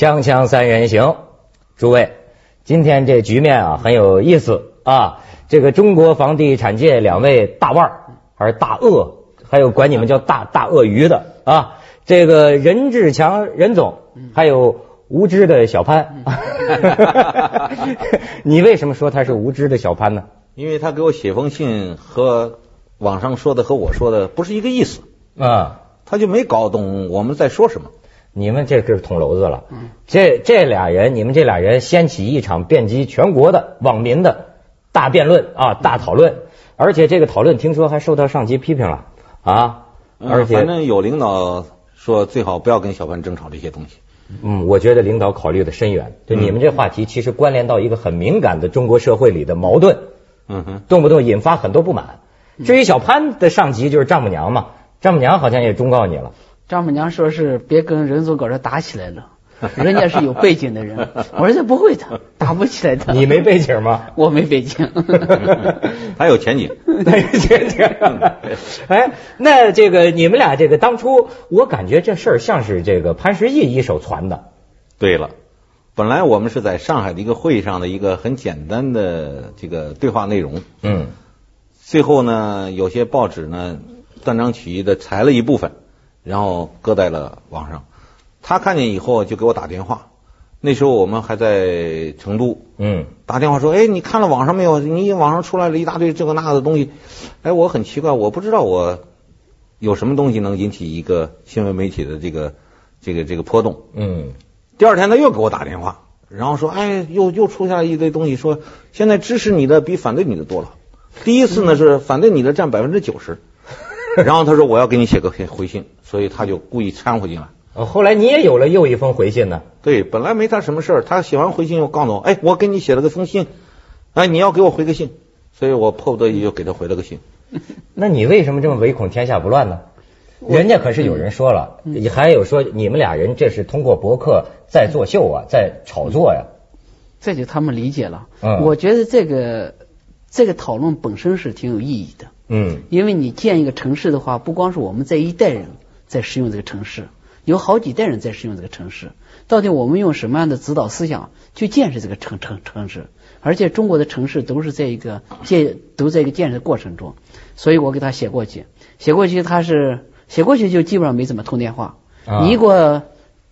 锵锵三人行，诸位，今天这局面啊很有意思啊。这个中国房地产界两位大腕儿，还是大鳄，还有管你们叫大大鳄鱼的啊。这个任志强任总，还有无知的小潘。你为什么说他是无知的小潘呢？因为他给我写封信和网上说的和我说的不是一个意思啊，他就没搞懂我们在说什么。你们这是捅娄子了。这这俩人，你们这俩人掀起一场遍及全国的网民的大辩论啊，大讨论，而且这个讨论听说还受到上级批评了啊。而且反正有领导说最好不要跟小潘争吵这些东西。嗯，我觉得领导考虑的深远。就你们这话题，其实关联到一个很敏感的中国社会里的矛盾。嗯哼，动不动引发很多不满。至于小潘的上级就是丈母娘嘛，丈母娘好像也忠告你了。丈母娘说是别跟任总搞这打起来了，人家是有背景的人。我说这不会的，打不起来的。你没背景吗？我没背景。还有前景。有前景。哎，那这个你们俩这个当初，我感觉这事儿像是这个潘石屹一手传的。对了，本来我们是在上海的一个会议上的一个很简单的这个对话内容。嗯。最后呢，有些报纸呢断章取义的裁了一部分。然后搁在了网上，他看见以后就给我打电话。那时候我们还在成都，嗯，打电话说：“哎，你看了网上没有？你网上出来了一大堆这个那个的东西。”哎，我很奇怪，我不知道我有什么东西能引起一个新闻媒体的这个这个这个波动。嗯，第二天他又给我打电话，然后说：“哎，又又出现了一堆东西，说现在支持你的比反对你的多了。第一次呢是反对你的占百分之九十。” 然后他说我要给你写个回信，所以他就故意掺和进来。哦，后来你也有了又一封回信呢？对，本来没他什么事儿，他写完回信又告诉我，哎，我给你写了个封信，哎，你要给我回个信，所以我迫不得已就给他回了个信。那你为什么这么唯恐天下不乱呢？人家可是有人说了，还有说你们俩人这是通过博客在作秀啊，在炒作呀。这就他们理解了。嗯，我觉得这个这个讨论本身是挺有意义的。嗯，因为你建一个城市的话，不光是我们这一代人在使用这个城市，有好几代人在使用这个城市。到底我们用什么样的指导思想去建设这个城城城市？而且中国的城市都是在一个建都在一个建设过程中，所以我给他写过去，写过去他是写过去就基本上没怎么通电话。你给我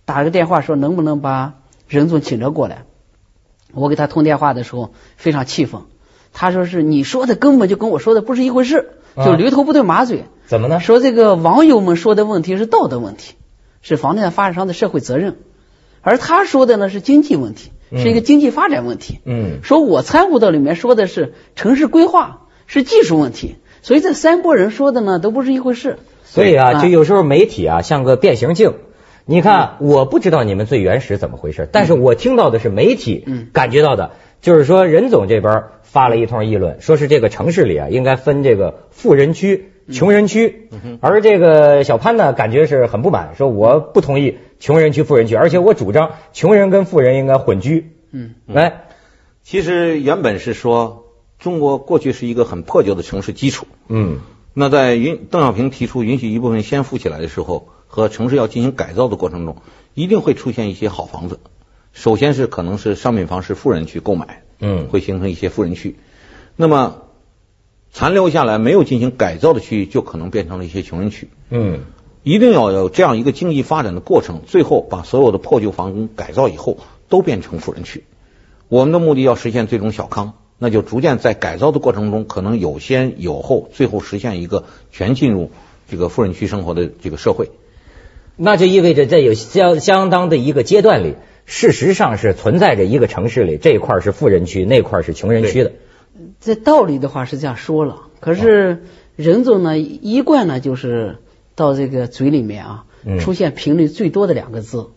打个电话说能不能把任总请着过来？我给他通电话的时候非常气愤。他说是你说的根本就跟我说的不是一回事，就驴头不对马嘴。怎么呢？说这个网友们说的问题是道德问题，是房地产发展商的社会责任，而他说的呢是经济问题，是一个经济发展问题。嗯，说我参悟到里面说的是城市规划，是技术问题，所以这三拨人说的呢都不是一回事。所以啊，就有时候媒体啊像个变形镜。你看，我不知道你们最原始怎么回事，但是我听到的是媒体感觉到的，就是说任总这边。发了一通议论，说是这个城市里啊，应该分这个富人区、穷人区。而这个小潘呢，感觉是很不满，说我不同意穷人区、富人区，而且我主张穷人跟富人应该混居。嗯，来，其实原本是说中国过去是一个很破旧的城市基础。嗯，那在允邓小平提出允许一部分先富起来的时候，和城市要进行改造的过程中，一定会出现一些好房子。首先是可能是商品房是富人去购买。嗯，会形成一些富人区，那么残留下来没有进行改造的区域，就可能变成了一些穷人区。嗯，一定要有这样一个经济发展的过程，最后把所有的破旧房改造以后，都变成富人区。我们的目的要实现最终小康，那就逐渐在改造的过程中，可能有先有后，最后实现一个全进入这个富人区生活的这个社会。那就意味着在有相相当的一个阶段里。事实上是存在着一个城市里这一块是富人区，那块是穷人区的。这道理的话是这样说了，可是任总呢一贯呢就是到这个嘴里面啊，出现频率最多的两个字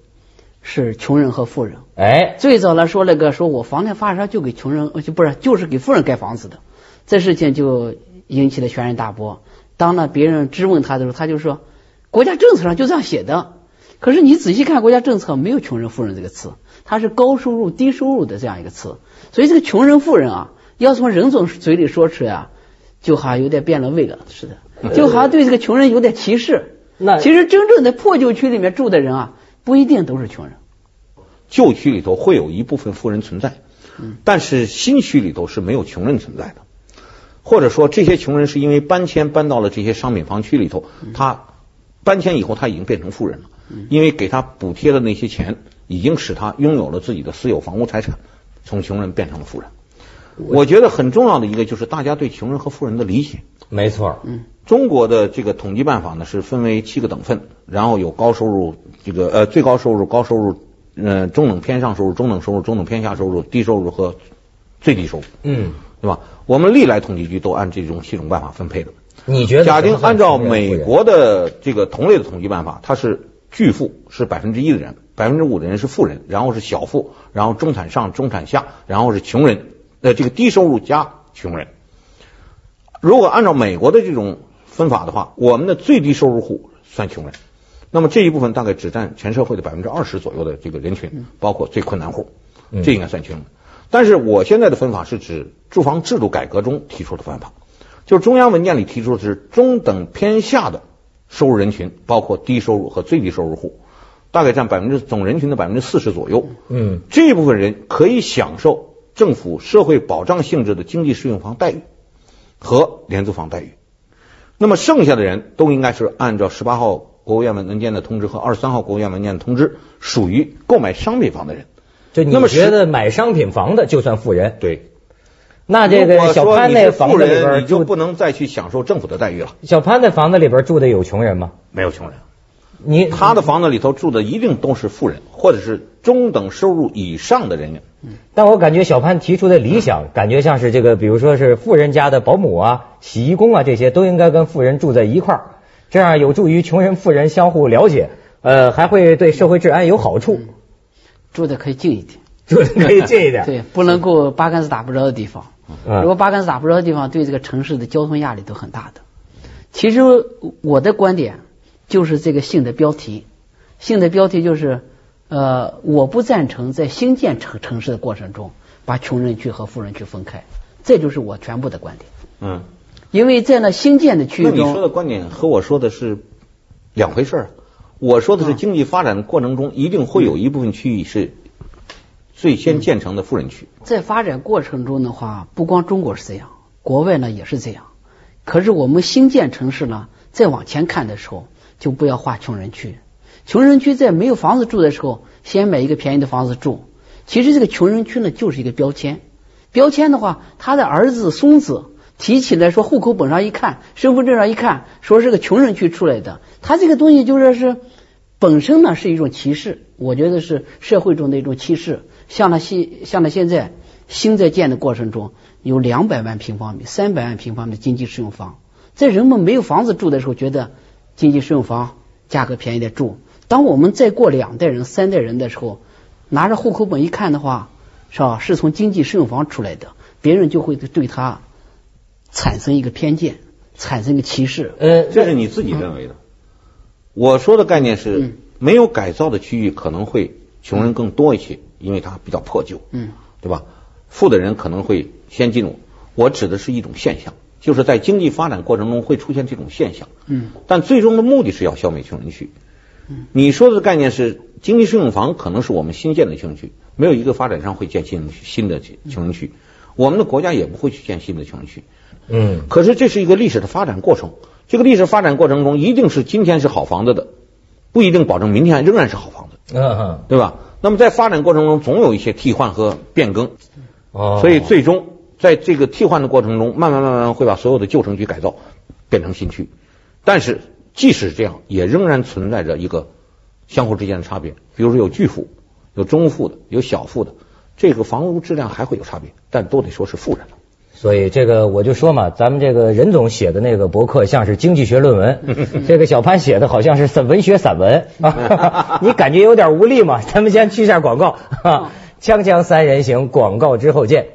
是穷人和富人。哎，最早呢说那个说我房地产发商就给穷人，就不是就是给富人盖房子的，这事情就引起了轩然大波。当呢别人质问他的时候，他就说国家政策上就这样写的。可是你仔细看国家政策，没有穷人富人这个词，它是高收入低收入的这样一个词。所以这个穷人富人啊，要从任总嘴里说出来啊，就好像有点变了味了似的，就好像对这个穷人有点歧视。那其实真正的破旧区里面住的人啊，不一定都是穷人。旧区里头会有一部分富人存在，但是新区里头是没有穷人存在的，或者说这些穷人是因为搬迁搬到了这些商品房区里头，他搬迁以后他已经变成富人了，因为给他补贴的那些钱已经使他拥有了自己的私有房屋财产，从穷人变成了富人。我觉得很重要的一个就是大家对穷人和富人的理解。没错，嗯，中国的这个统计办法呢是分为七个等份，然后有高收入，这个呃最高收入、高收入，呃中等偏上收入、中等收入、中等偏下收入、低收入和最低收入，嗯，对吧？我们历来统计局都按这种七种办法分配的。你觉得？假定按照美国的这个同类的统计办法，他是巨富是百分之一的人，百分之五的人是富人，然后是小富，然后中产上、中产下，然后是穷人。呃，这个低收入加穷人，如果按照美国的这种分法的话，我们的最低收入户算穷人，那么这一部分大概只占全社会的百分之二十左右的这个人群，包括最困难户，这应该算穷人。但是我现在的分法是指住房制度改革中提出的分法，就是中央文件里提出的是中等偏下的收入人群，包括低收入和最低收入户，大概占百分之总人群的百分之四十左右。嗯，这一部分人可以享受。政府社会保障性质的经济适用房待遇和廉租房待遇，那么剩下的人都应该是按照十八号国务院文件的通知和二十三号国务院文件的通知，属于购买商品房的人。就你觉得买商品房的就算富人？对。那这个小潘那房子里边你就不能再去享受政府的待遇了。小潘那房子里边住的有穷人吗？没有穷人。你他的房子里头住的一定都是富人，或者是中等收入以上的人员。但我感觉小潘提出的理想，感觉像是这个，比如说是富人家的保姆啊、洗衣工啊，这些都应该跟富人住在一块儿，这样有助于穷人、富人相互了解，呃，还会对社会治安有好处。住的可以近一点，可以近一点。对，不能够八竿子打不着的地方。如果八竿子打不着的地方，对这个城市的交通压力都很大的。其实我的观点。就是这个性的标题，性的标题就是，呃，我不赞成在新建城城市的过程中把穷人区和富人区分开，这就是我全部的观点。嗯，因为在那新建的区域中，你说的观点和我说的是两回事儿。我说的是经济发展的过程中，一定会有一部分区域是最先建成的富人区。在发展过程中的话，不光中国是这样，国外呢也是这样。可是我们新建城市呢，再往前看的时候。就不要划穷人区，穷人区在没有房子住的时候，先买一个便宜的房子住。其实这个穷人区呢，就是一个标签。标签的话，他的儿子、孙子提起来说，户口本上一看，身份证上一看，说是个穷人区出来的，他这个东西就说是本身呢是一种歧视。我觉得是社会中的一种歧视。像那现像那现在新在建的过程中，有两百万平方米、三百万平方米的经济适用房，在人们没有房子住的时候，觉得。经济适用房价格便宜的住。当我们再过两代人、三代人的时候，拿着户口本一看的话，是吧？是从经济适用房出来的，别人就会对他产生一个偏见，产生一个歧视。呃，这是你自己认为的。我说的概念是，没有改造的区域可能会穷人更多一些，因为它比较破旧，嗯，对吧？富的人可能会先进入。我指的是一种现象。就是在经济发展过程中会出现这种现象，嗯，但最终的目的是要消灭穷人区。嗯，你说的概念是经济适用房可能是我们新建的穷人区，没有一个发展商会建新新的穷人区，我们的国家也不会去建新的穷人区。嗯，可是这是一个历史的发展过程，这个历史发展过程中一定是今天是好房子的，不一定保证明天仍然是好房子，嗯，对吧？那么在发展过程中总有一些替换和变更，哦，所以最终。在这个替换的过程中，慢慢慢慢会把所有的旧城区改造变成新区，但是即使这样，也仍然存在着一个相互之间的差别。比如说有巨富、有中富的、有小富的，这个房屋质量还会有差别，但都得说是富人了。所以这个我就说嘛，咱们这个任总写的那个博客像是经济学论文，这个小潘写的好像是散文学散文，啊 你感觉有点无力嘛？咱们先去下广告，锵锵三人行，广告之后见。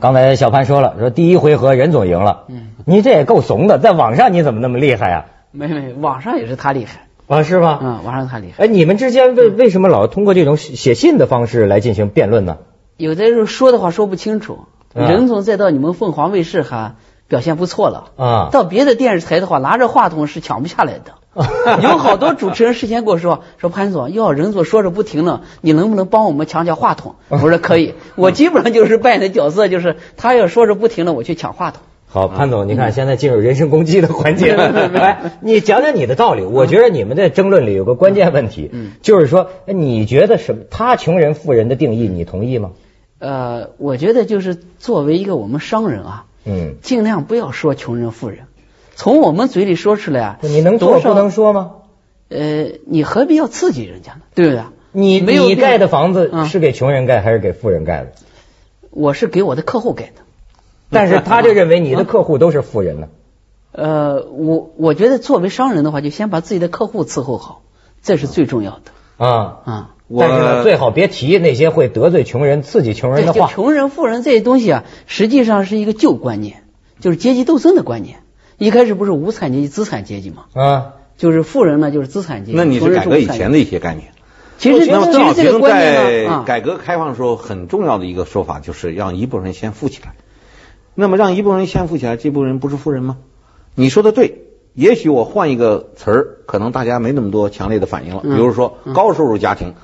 刚才小潘说了，说第一回合任总赢了，嗯，你这也够怂的，在网上你怎么那么厉害呀？没没，网上也是他厉害啊，是吗？嗯，网上他厉害。哎，你们之间为为什么老通过这种写信的方式来进行辩论呢？有的时候说的话说不清楚，嗯任总再到你们凤凰卫视还表现不错了。啊到别的电视台的话，拿着话筒是抢不下来的。有好多主持人事先跟我说，说潘总，哟，任总说着不停了，你能不能帮我们抢抢话筒？我说可以，我基本上就是扮演的角色，就是他要说着不停了，我去抢话筒。好，潘总，你看现在进入人身攻击的环节了。来，你讲讲你的道理。我觉得你们在争论里有个关键问题，嗯就是说，你觉得什么？他穷人富人的定义，你同意吗？呃，我觉得就是作为一个我们商人啊，嗯，尽量不要说穷人富人，从我们嘴里说出来啊，你能做不能说吗？呃，你何必要刺激人家呢？对不对？你你盖的房子嗯是给穷人盖还是给富人盖的？我是给我的客户盖的。但是 他就认为你的客户都是富人呢。呃，我我觉得作为商人的话，就先把自己的客户伺候好，这是最重要的啊，啊。我但是呢，最好别提那些会得罪穷人、刺激穷人的话。穷人、富人这些东西啊，实际上是一个旧观念，就是阶级斗争的观念。一开始不是无产阶级、资产阶级嘛？啊，就是富人呢，就是资产阶级。那你是改革以前的一些概念。其实那么邓小其实这个平观念在呢，啊，改革开放的时候很重要的一个说法就是让一部分人先富起来。那么让一部分人先富起来，这部分人不是富人吗？你说的对，也许我换一个词儿，可能大家没那么多强烈的反应了。比嗯如说嗯高收入家庭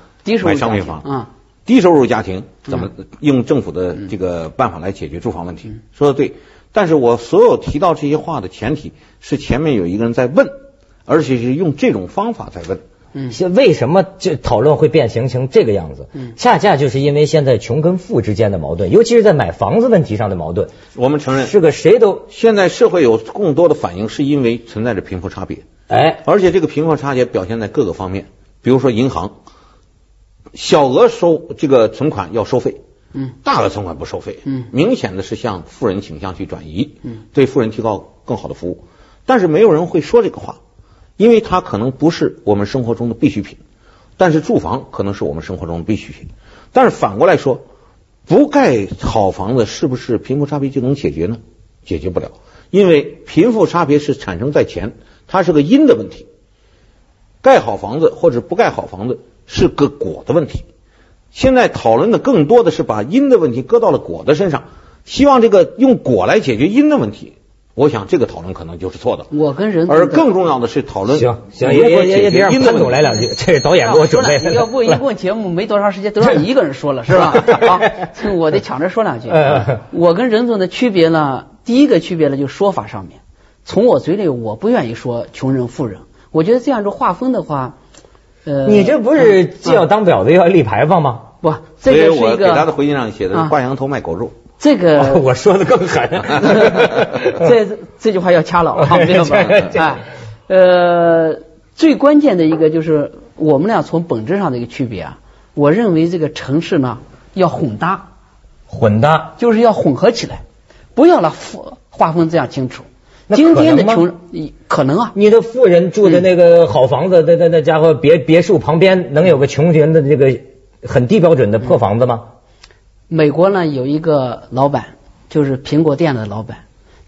买商品房，啊，低收入家庭怎么嗯用政府的这个办法来解决住房问题？说的对，但是我所有提到这些话的前提是前面有一个人在问，而且是用这种方法在问。嗯。现为什么这讨论会变形成这个样子？嗯。恰恰就是因为现在穷跟富之间的矛盾，尤其是在买房子问题上的矛盾，我们承认，是个谁都现在社会有更多的反应，是因为存在着贫富差别，哎，而且这个贫富差别表现在各个方面，比如说银行，小额收这个存款要收费，嗯。大额存款不收费，嗯。明显的是向富人倾向去转移，嗯。对富人提高更好的服务，但是没有人会说这个话，因为它可能不是我们生活中的必需品，但是住房可能是我们生活中的必需品，但是反过来说，不盖好房子是不是贫富差别就能解决呢？解决不了，因为贫富差别是产生在前，它是个因的问题。盖好房子或者不盖好房子是个果的问题。现在讨论的更多的是把因的问题搁到了果的身上，希望这个用果来解决因的问题。我想这个讨论可能就是错的。我跟任总而更重要的是讨论行行，如何也也也也别让潘解决因的问题总来两句，这是导演给我准备的。要不 一共节目没多长时间，都让你一个人说了，是吧？好，我得抢着说两句嗯。我跟任总的区别呢，第一个区别呢，就是说法上面。从我嘴里，我不愿意说穷人富人，我觉得这样子划分的话，呃，你这不是既要当婊子又要立牌坊吗？不，这个是一所以我给他的回信上写的挂羊头卖狗肉。这个哦我说的更狠。这这句话要掐了啊，没有吧？这哎，呃，最关键的一个就是我们俩从本质上的一个区别啊，我认为这个城市呢要混搭，混搭，就是要混合起来，不要把划划分这样清楚。那今天的穷人可能啊，你的富人住的那个好房子，那那那家伙别别墅旁边能有个穷人的这个很低标准的破房子吗？美国呢有一个老板，就是苹果店的老板，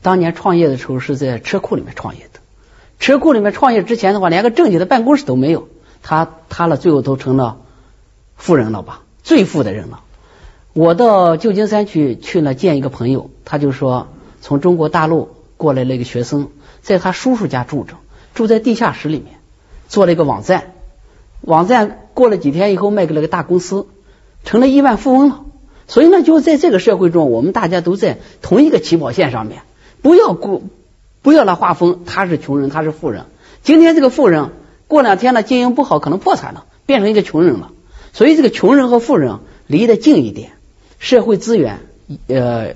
当年创业的时候是在车库里面创业的。车库里面创业之前的话，连个正经的办公室都没有，他他了，最后都成了富人了吧，最富的人了。我到旧金山去去了见一个朋友，他就说从中国大陆过来了一个学生，在他叔叔家住着，住在地下室里面，做了一个网站，网站过了几天以后卖给了个大公司，成了亿万富翁了。所以呢，就在这个社会中，我们大家都在同一个起跑线上面，不要过，不要来划分他是穷人，他是富人。今天这个富人过两天呢经营不好，可能破产了，变成一个穷人了。所以这个穷人和富人离得近一点，社会资源呃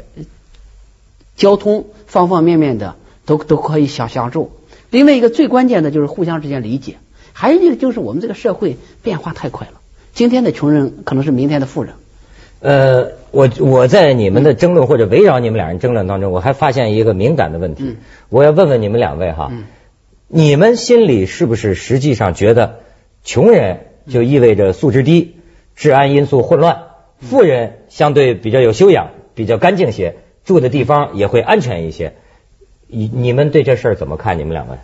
交通方方面面的都都可以相相助。另外一个最关键的就是互相之间理解，还有一个就是我们这个社会变化太快了，今天的穷人可能是明天的富人。呃，我我在你们的争论或者围绕你们俩人争论当中，我还发现一个敏感的问题嗯，我要问问你们两位哈嗯，你们心里是不是实际上觉得穷人就意味着素质低、治安因素混乱，富人相对比较有修养、比较干净些，住的地方也会安全一些？你你们对这事儿怎么看？你们两位？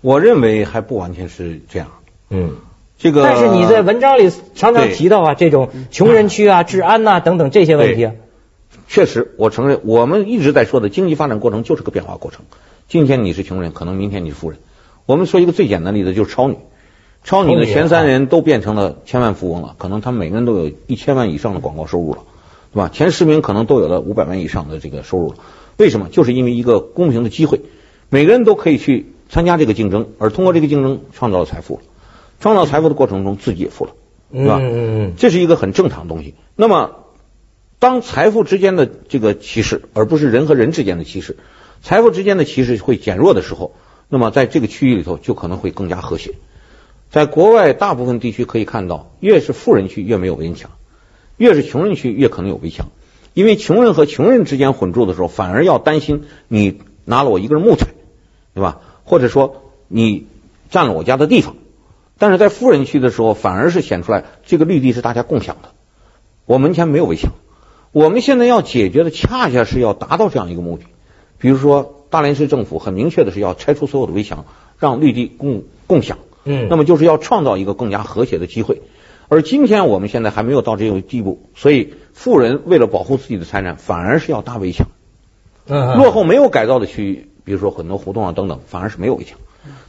我认为还不完全是这样。嗯。这个，但是你在文章里常常提到啊，这种穷人区啊、治安呐、等等这些问题啊。确实，我承认，我们一直在说的经济发展过程就是个变化过程。今天你是穷人，可能明天你是富人。我们说一个最简单的例子，就是超女。超女的前三人都变成了千万富翁了，可能他们每个人都有一千万以上的广告收入了，对吧？前十名可能都有了五百万以上的这个收入了。为什么？就是因为一个公平的机会，每个人都可以去参加这个竞争，而通过这个竞争创造了财富。创造财富的过程中，自己也富了，对吧？这是一个很正常的东西。那么，当财富之间的这个歧视，而不是人和人之间的歧视，财富之间的歧视会减弱的时候，那么在这个区域里头就可能会更加和谐。在国外大部分地区可以看到，越是富人区越没有围墙，越是穷人区越可能有围墙。因为穷人和穷人之间混住的时候，反而要担心你拿了我一根木材，对吧？或者说你占了我家的地方。但是在富人区的时候，反而是显出来这个绿地是大家共享的，我门前没有围墙。我们现在要解决的恰恰是要达到这样一个目的。比如说，大连市政府很明确的是要拆除所有的围墙，让绿地共共享。嗯，那么就是要创造一个更加和谐的机会。而今天我们现在还没有到这个地步，所以富人为了保护自己的财产，反而是要搭围墙。嗯，落后没有改造的区域，比如说很多胡同啊等等，反而是没有围墙。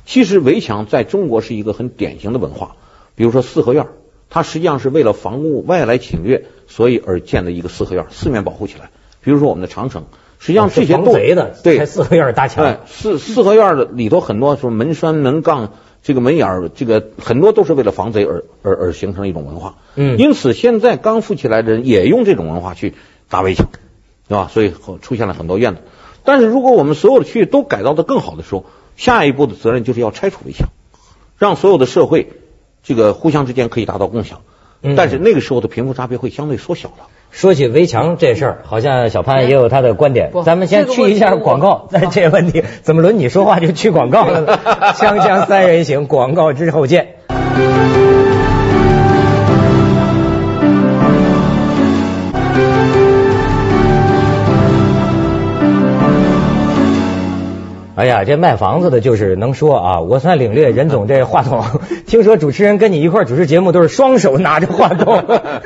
其实围墙在中国是一个很典型的文化，比如说四合院，它实际上是为了防务外来侵略，所以而建的一个四合院，四面保护起来。比如说我们的长城，实际上这些防贼的，对四合院搭墙，哎，四四合院的里头很多什么门栓、门杠，这个门眼儿，这个很多都是为了防贼而而而形成一种文化。嗯，因此现在刚富起来的人也用这种文化去搭围墙，对吧？所以出现了很多院子。但是如果我们所有的区域都改造的更好的时候，下一步的责任就是要拆除围墙，让所有的社会这个互相之间可以达到共享。嗯但是那个时候的贫富差别会相对缩小了。说起围墙这事儿，好像小潘也有他的观点。咱们先去一下广告，这个我那这问题怎么轮你说话就去广告了呢？锵锵三人行，广告之后见。哎呀，这卖房子的就是能说啊！我算领略任总这话筒。听说主持人跟你一块主持节目都是双手拿着话筒，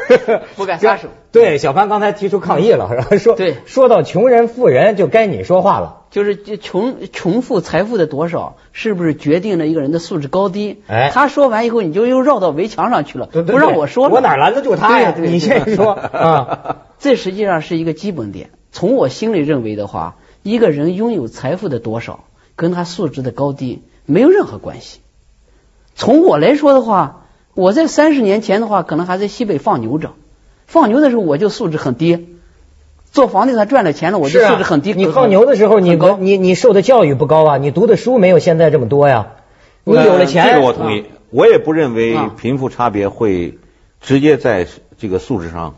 不敢撒手。对，小潘刚才提出抗议了，然后？说对说到穷人富人，就该你说话了。就是这穷穷富财富的多少，是不是决定了一个人的素质高低？哎他说完以后，你就又绕到围墙上去了，对对不让我说了，我哪拦得住他呀？对对对你先说啊。这实际上是一个基本点。从我心里认为的话，一个人拥有财富的多少，跟他素质的高低没有任何关系。从我来说的话，我在三十年前的话，可能还在西北放牛着，放牛的时候我就素质很低。做房地产赚了钱了，我就素质很低。你放牛的时候，你高你你受的教育不高啊，你读的书没有现在这么多呀。你有了钱，呃这个我同意。我也不认为啊贫富差别会直接在这个素质上，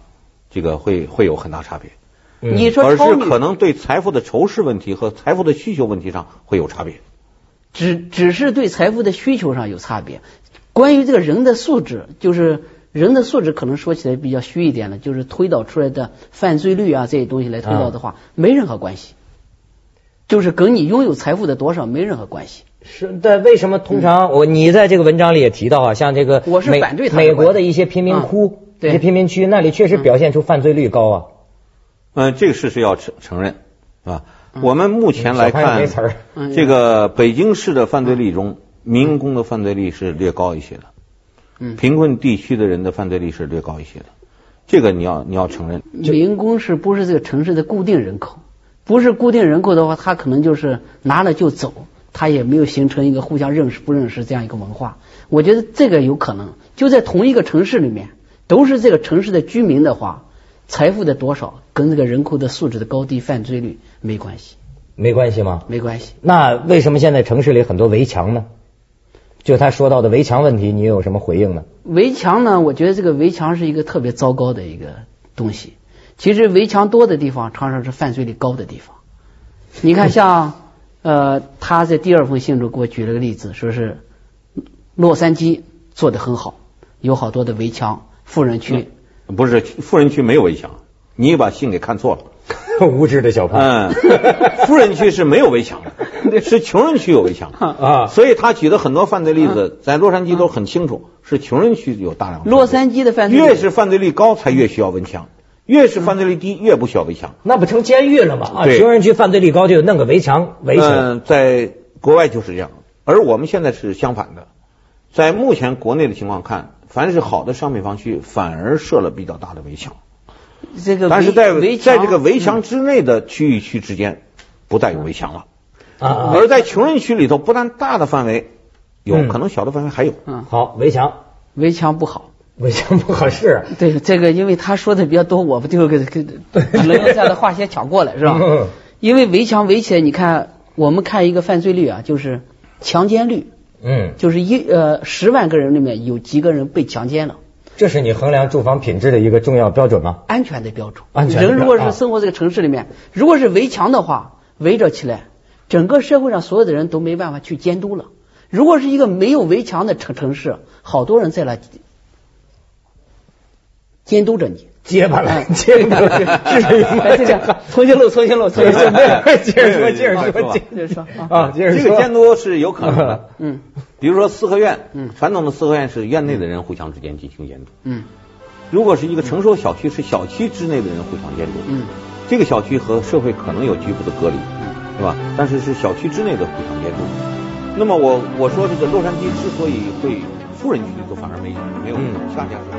这个会会有很大差别，嗯你说而是可能对财富的仇视问题和财富的需求问题上会有差别。只只是对财富的需求上有差别。关于这个人的素质，就是人的素质，可能说起来比较虚一点了，就是推导出来的犯罪率啊这些东西来推导的话，没任何关系，就是跟你拥有财富的多少没任何关系。是，但为什么通常我你在这个文章里也提到啊，像这个我是美反对他美国的一些贫民窟、一些贫民区，那里确实表现出犯罪率高啊。嗯，这个事实要承承认，是吧？我们目前来看这个北京市的犯罪率中，民工的犯罪率是略高一些的，嗯贫困地区的人的犯罪率是略高一些的，这个你要你要承认。民工是不是这个城市的固定人口？不是固定人口的话，他可能就是拿了就走，他也没有形成一个互相认识不认识这样一个文化。我觉得这个有可能，就在同一个城市里面，都是这个城市的居民的话，财富的多少跟这个人口的素质的高低、犯罪率没关系，没关系吗？没关系。那为什么现在城市里很多围墙呢？就他说到的围墙问题，你有什么回应呢？围墙呢，我觉得这个围墙是一个特别糟糕的一个东西。其实围墙多的地方，常常是犯罪率高的地方。你看像，呃，他在第二封信中给我举了个例子，说是洛杉矶做得很好，有好多的围墙，富人区。不是富人区没有围墙，你把信给看错了。无知的小潘嗯，富人区是没有围墙的，是穷人区有围墙。啊，所以他举的很多犯罪例子，在洛杉矶都很清楚，是穷人区有大量。洛杉矶的犯罪越是犯罪率高，才越需要围墙，越是犯罪率低，越不需要围墙。那不成监狱了吗？啊，穷人区犯罪率高就弄个围墙围起来。嗯，在国外就是这样，而我们现在是相反的。在目前国内的情况看，凡是好的商品房区，反而设了比较大的围墙。这个但是在围在这个围墙之内的区域区之间，不再有围墙了。啊啊，而在穷人区里头，不但大的范围有，嗯可能小的范围还有。嗯，好围墙，围墙不好。围墙不合适。对这个，因为他说的比较多，我不就给给只能用这样的话先抢过来是吧？嗯因为围墙围起来，你看我们看一个犯罪率啊，就是强奸率，嗯，就是一呃十万个人里面有几个人被强奸了，这是你衡量住房品质的一个重要标准吗？安全的标准。安全人如果啊是生活这个城市里面，如果是围墙的话，围着起来，整个社会上所有的人都没办法去监督了。如果是一个没有围墙的城城市，好多人在那监督着你。结巴了，哎结巴了，是这哎这个重新录，重新录，重新录。接着说，接着说，接接着说啊啊，接着说。这个监督是有可能的。嗯比如说四合院，嗯传统的四合院是院内的人互相之间进行监督。嗯如果是一个成熟小区，是小区之内的人互相监督。嗯这个小区和社会可能有局部的隔离，对吧？但是是小区之内的互相监督。那么我我说这个洛杉矶之所以会富人区就反而没没有，嗯恰恰是